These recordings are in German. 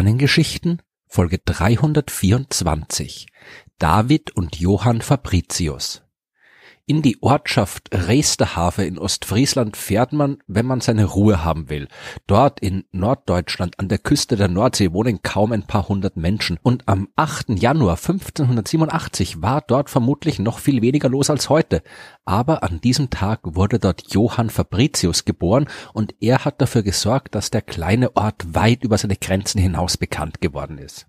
Sternengeschichten Folge 324 David und Johann Fabricius in die Ortschaft Reesterhafe in Ostfriesland fährt man, wenn man seine Ruhe haben will. Dort in Norddeutschland an der Küste der Nordsee wohnen kaum ein paar hundert Menschen und am 8. Januar 1587 war dort vermutlich noch viel weniger los als heute. Aber an diesem Tag wurde dort Johann Fabricius geboren und er hat dafür gesorgt, dass der kleine Ort weit über seine Grenzen hinaus bekannt geworden ist.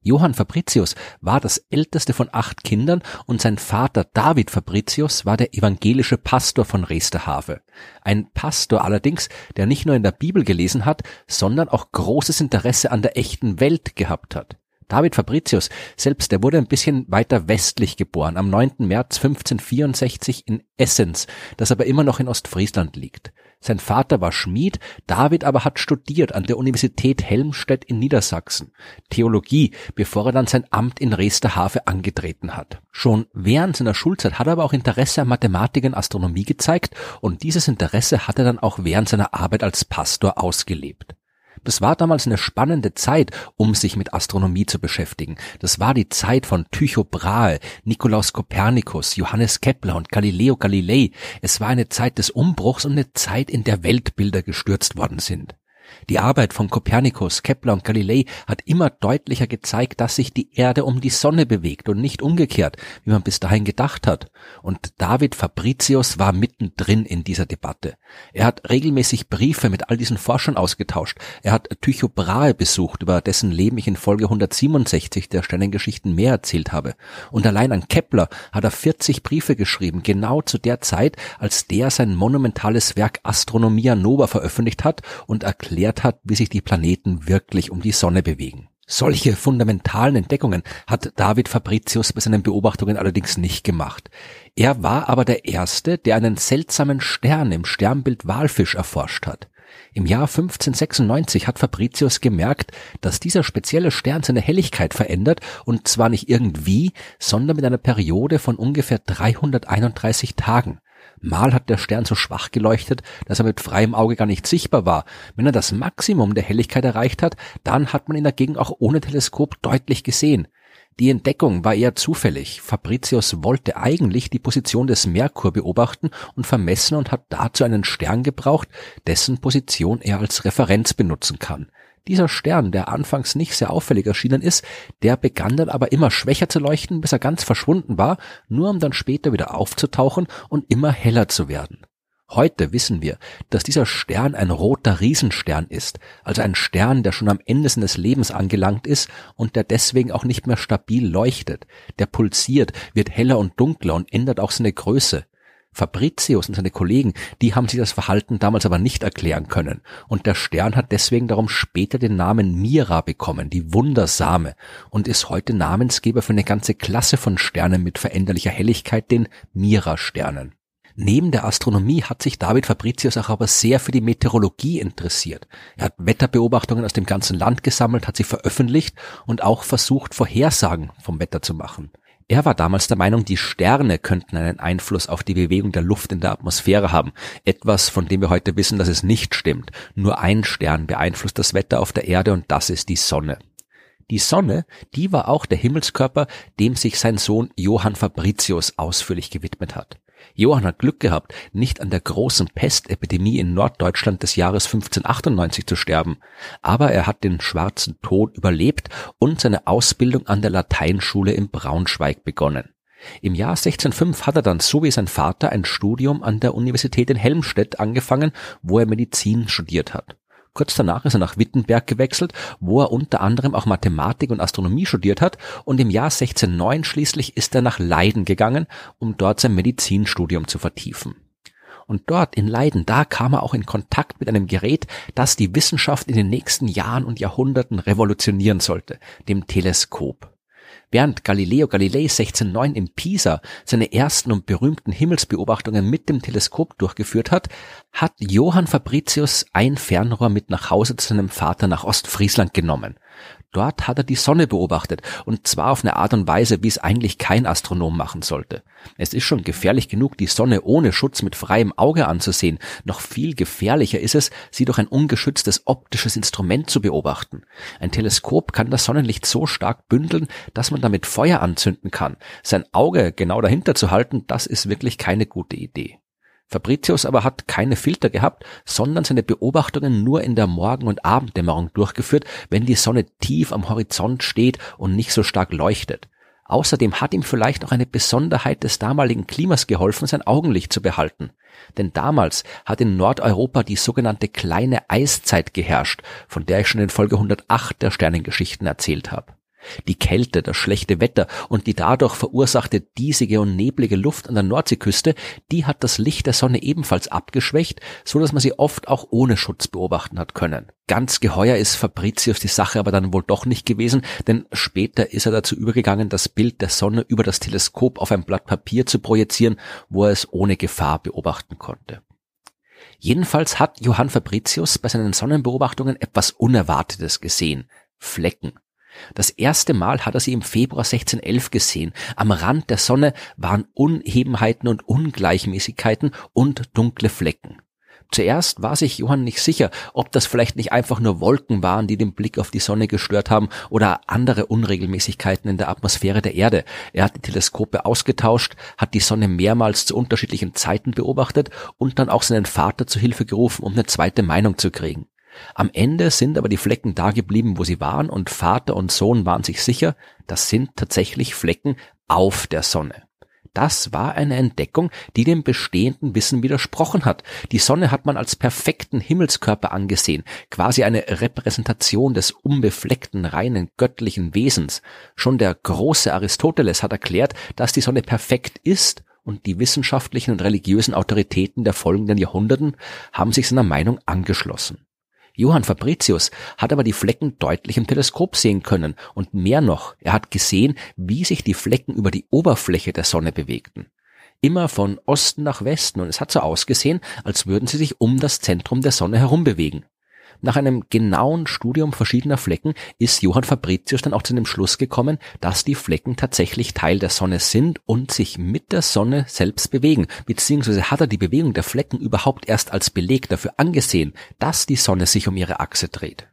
Johann Fabricius war das älteste von acht Kindern und sein Vater David Fabricius war der evangelische Pastor von Reesterhave. Ein Pastor allerdings, der nicht nur in der Bibel gelesen hat, sondern auch großes Interesse an der echten Welt gehabt hat. David Fabricius selbst, der wurde ein bisschen weiter westlich geboren, am 9. März 1564 in Essenz, das aber immer noch in Ostfriesland liegt. Sein Vater war Schmied, David aber hat studiert an der Universität Helmstedt in Niedersachsen, Theologie, bevor er dann sein Amt in Reesterhafe angetreten hat. Schon während seiner Schulzeit hat er aber auch Interesse an Mathematik und Astronomie gezeigt und dieses Interesse hat er dann auch während seiner Arbeit als Pastor ausgelebt. Das war damals eine spannende Zeit, um sich mit Astronomie zu beschäftigen. Das war die Zeit von Tycho Brahe, Nikolaus Kopernikus, Johannes Kepler und Galileo Galilei. Es war eine Zeit des Umbruchs und eine Zeit, in der Weltbilder gestürzt worden sind. Die Arbeit von Kopernikus, Kepler und Galilei hat immer deutlicher gezeigt, dass sich die Erde um die Sonne bewegt und nicht umgekehrt, wie man bis dahin gedacht hat. Und David Fabricius war mittendrin in dieser Debatte. Er hat regelmäßig Briefe mit all diesen Forschern ausgetauscht. Er hat Tycho Brahe besucht, über dessen Leben ich in Folge 167 der Sternengeschichten mehr erzählt habe. Und allein an Kepler hat er 40 Briefe geschrieben, genau zu der Zeit, als der sein monumentales Werk Astronomia Nova veröffentlicht hat und erklärt erklärt hat, wie sich die Planeten wirklich um die Sonne bewegen. Solche fundamentalen Entdeckungen hat David Fabricius bei seinen Beobachtungen allerdings nicht gemacht. Er war aber der Erste, der einen seltsamen Stern im Sternbild Walfisch erforscht hat. Im Jahr 1596 hat Fabricius gemerkt, dass dieser spezielle Stern seine Helligkeit verändert und zwar nicht irgendwie, sondern mit einer Periode von ungefähr 331 Tagen. Mal hat der Stern so schwach geleuchtet, dass er mit freiem Auge gar nicht sichtbar war. Wenn er das Maximum der Helligkeit erreicht hat, dann hat man ihn dagegen auch ohne Teleskop deutlich gesehen. Die Entdeckung war eher zufällig. Fabricius wollte eigentlich die Position des Merkur beobachten und vermessen und hat dazu einen Stern gebraucht, dessen Position er als Referenz benutzen kann. Dieser Stern, der anfangs nicht sehr auffällig erschienen ist, der begann dann aber immer schwächer zu leuchten, bis er ganz verschwunden war, nur um dann später wieder aufzutauchen und immer heller zu werden. Heute wissen wir, dass dieser Stern ein roter Riesenstern ist, also ein Stern, der schon am Ende seines Lebens angelangt ist und der deswegen auch nicht mehr stabil leuchtet. Der pulsiert, wird heller und dunkler und ändert auch seine Größe. Fabricius und seine Kollegen, die haben sich das Verhalten damals aber nicht erklären können. Und der Stern hat deswegen darum später den Namen Mira bekommen, die Wundersame, und ist heute Namensgeber für eine ganze Klasse von Sternen mit veränderlicher Helligkeit, den Mira-Sternen. Neben der Astronomie hat sich David Fabricius auch aber sehr für die Meteorologie interessiert. Er hat Wetterbeobachtungen aus dem ganzen Land gesammelt, hat sie veröffentlicht und auch versucht, Vorhersagen vom Wetter zu machen. Er war damals der Meinung, die Sterne könnten einen Einfluss auf die Bewegung der Luft in der Atmosphäre haben. Etwas, von dem wir heute wissen, dass es nicht stimmt. Nur ein Stern beeinflusst das Wetter auf der Erde und das ist die Sonne. Die Sonne, die war auch der Himmelskörper, dem sich sein Sohn Johann Fabricius ausführlich gewidmet hat. Johann hat Glück gehabt, nicht an der großen Pestepidemie in Norddeutschland des Jahres 1598 zu sterben, aber er hat den schwarzen Tod überlebt und seine Ausbildung an der Lateinschule in Braunschweig begonnen. Im Jahr 1605 hat er dann so wie sein Vater ein Studium an der Universität in Helmstedt angefangen, wo er Medizin studiert hat. Kurz danach ist er nach Wittenberg gewechselt, wo er unter anderem auch Mathematik und Astronomie studiert hat und im Jahr 1609 schließlich ist er nach Leiden gegangen, um dort sein Medizinstudium zu vertiefen. Und dort in Leiden, da kam er auch in Kontakt mit einem Gerät, das die Wissenschaft in den nächsten Jahren und Jahrhunderten revolutionieren sollte, dem Teleskop. Während Galileo Galilei 1609 in Pisa seine ersten und berühmten Himmelsbeobachtungen mit dem Teleskop durchgeführt hat, hat Johann Fabricius ein Fernrohr mit nach Hause zu seinem Vater nach Ostfriesland genommen. Dort hat er die Sonne beobachtet, und zwar auf eine Art und Weise, wie es eigentlich kein Astronom machen sollte. Es ist schon gefährlich genug, die Sonne ohne Schutz mit freiem Auge anzusehen. Noch viel gefährlicher ist es, sie durch ein ungeschütztes optisches Instrument zu beobachten. Ein Teleskop kann das Sonnenlicht so stark bündeln, dass man damit Feuer anzünden kann. Sein Auge genau dahinter zu halten, das ist wirklich keine gute Idee. Fabricius aber hat keine Filter gehabt, sondern seine Beobachtungen nur in der Morgen- und Abenddämmerung durchgeführt, wenn die Sonne tief am Horizont steht und nicht so stark leuchtet. Außerdem hat ihm vielleicht auch eine Besonderheit des damaligen Klimas geholfen, sein Augenlicht zu behalten. Denn damals hat in Nordeuropa die sogenannte kleine Eiszeit geherrscht, von der ich schon in Folge 108 der Sternengeschichten erzählt habe. Die Kälte, das schlechte Wetter und die dadurch verursachte diesige und neblige Luft an der Nordseeküste, die hat das Licht der Sonne ebenfalls abgeschwächt, so dass man sie oft auch ohne Schutz beobachten hat können. Ganz geheuer ist Fabricius die Sache aber dann wohl doch nicht gewesen, denn später ist er dazu übergegangen, das Bild der Sonne über das Teleskop auf ein Blatt Papier zu projizieren, wo er es ohne Gefahr beobachten konnte. Jedenfalls hat Johann Fabricius bei seinen Sonnenbeobachtungen etwas Unerwartetes gesehen. Flecken. Das erste Mal hat er sie im Februar 1611 gesehen. Am Rand der Sonne waren Unebenheiten und Ungleichmäßigkeiten und dunkle Flecken. Zuerst war sich Johann nicht sicher, ob das vielleicht nicht einfach nur Wolken waren, die den Blick auf die Sonne gestört haben oder andere Unregelmäßigkeiten in der Atmosphäre der Erde. Er hat die Teleskope ausgetauscht, hat die Sonne mehrmals zu unterschiedlichen Zeiten beobachtet und dann auch seinen Vater zu Hilfe gerufen, um eine zweite Meinung zu kriegen. Am Ende sind aber die Flecken da geblieben, wo sie waren, und Vater und Sohn waren sich sicher, das sind tatsächlich Flecken auf der Sonne. Das war eine Entdeckung, die dem bestehenden Wissen widersprochen hat. Die Sonne hat man als perfekten Himmelskörper angesehen, quasi eine Repräsentation des unbefleckten, reinen, göttlichen Wesens. Schon der große Aristoteles hat erklärt, dass die Sonne perfekt ist und die wissenschaftlichen und religiösen Autoritäten der folgenden Jahrhunderten haben sich seiner Meinung angeschlossen. Johann Fabricius hat aber die Flecken deutlich im Teleskop sehen können und mehr noch, er hat gesehen, wie sich die Flecken über die Oberfläche der Sonne bewegten. Immer von Osten nach Westen und es hat so ausgesehen, als würden sie sich um das Zentrum der Sonne herum bewegen. Nach einem genauen Studium verschiedener Flecken ist Johann Fabricius dann auch zu dem Schluss gekommen, dass die Flecken tatsächlich Teil der Sonne sind und sich mit der Sonne selbst bewegen, beziehungsweise hat er die Bewegung der Flecken überhaupt erst als Beleg dafür angesehen, dass die Sonne sich um ihre Achse dreht.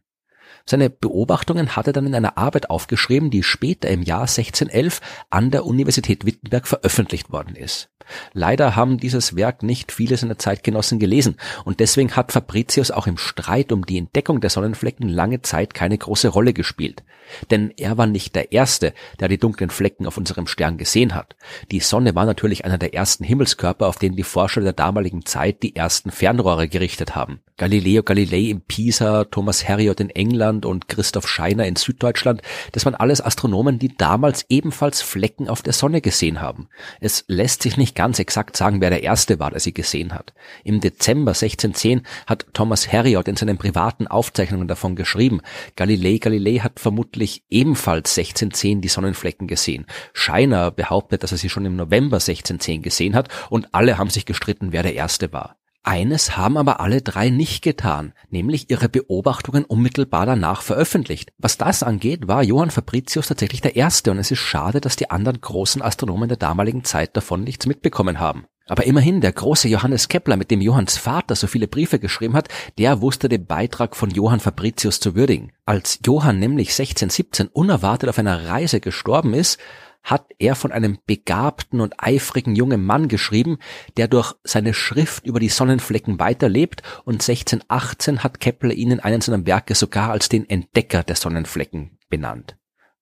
Seine Beobachtungen hat er dann in einer Arbeit aufgeschrieben, die später im Jahr 1611 an der Universität Wittenberg veröffentlicht worden ist. Leider haben dieses Werk nicht viele seiner Zeitgenossen gelesen und deswegen hat Fabricius auch im Streit um die Entdeckung der Sonnenflecken lange Zeit keine große Rolle gespielt. Denn er war nicht der Erste, der die dunklen Flecken auf unserem Stern gesehen hat. Die Sonne war natürlich einer der ersten Himmelskörper, auf denen die Forscher der damaligen Zeit die ersten Fernrohre gerichtet haben. Galileo Galilei in Pisa, Thomas Heriot in England und Christoph Scheiner in Süddeutschland, das waren alles Astronomen, die damals ebenfalls Flecken auf der Sonne gesehen haben. Es lässt sich nicht ganz exakt sagen, wer der Erste war, der sie gesehen hat. Im Dezember 1610 hat Thomas Heriot in seinen privaten Aufzeichnungen davon geschrieben. Galilei Galilei hat vermutlich ebenfalls 1610 die Sonnenflecken gesehen. Scheiner behauptet, dass er sie schon im November 1610 gesehen hat und alle haben sich gestritten, wer der Erste war. Eines haben aber alle drei nicht getan, nämlich ihre Beobachtungen unmittelbar danach veröffentlicht. Was das angeht, war Johann Fabricius tatsächlich der Erste und es ist schade, dass die anderen großen Astronomen der damaligen Zeit davon nichts mitbekommen haben. Aber immerhin, der große Johannes Kepler, mit dem Johanns Vater so viele Briefe geschrieben hat, der wusste den Beitrag von Johann Fabricius zu würdigen. Als Johann nämlich 1617 unerwartet auf einer Reise gestorben ist, hat er von einem begabten und eifrigen jungen Mann geschrieben, der durch seine Schrift über die Sonnenflecken weiterlebt und 1618 hat Kepler ihn in einem seiner Werke sogar als den Entdecker der Sonnenflecken benannt.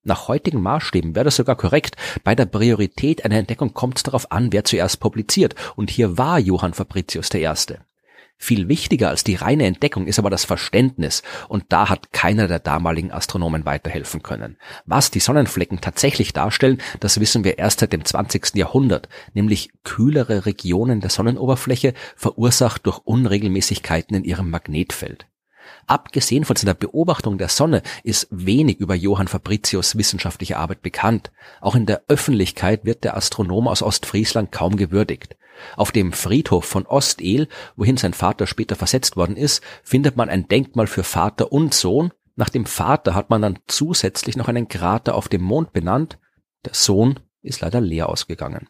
Nach heutigen Maßstäben wäre das sogar korrekt. Bei der Priorität einer Entdeckung kommt es darauf an, wer zuerst publiziert. Und hier war Johann Fabricius der Erste. Viel wichtiger als die reine Entdeckung ist aber das Verständnis, und da hat keiner der damaligen Astronomen weiterhelfen können. Was die Sonnenflecken tatsächlich darstellen, das wissen wir erst seit dem 20. Jahrhundert, nämlich kühlere Regionen der Sonnenoberfläche, verursacht durch Unregelmäßigkeiten in ihrem Magnetfeld. Abgesehen von seiner Beobachtung der Sonne ist wenig über Johann Fabricius wissenschaftliche Arbeit bekannt. Auch in der Öffentlichkeit wird der Astronom aus Ostfriesland kaum gewürdigt. Auf dem Friedhof von Ostehl, wohin sein Vater später versetzt worden ist, findet man ein Denkmal für Vater und Sohn, Nach dem Vater hat man dann zusätzlich noch einen Krater auf dem Mond benannt. Der Sohn ist leider leer ausgegangen.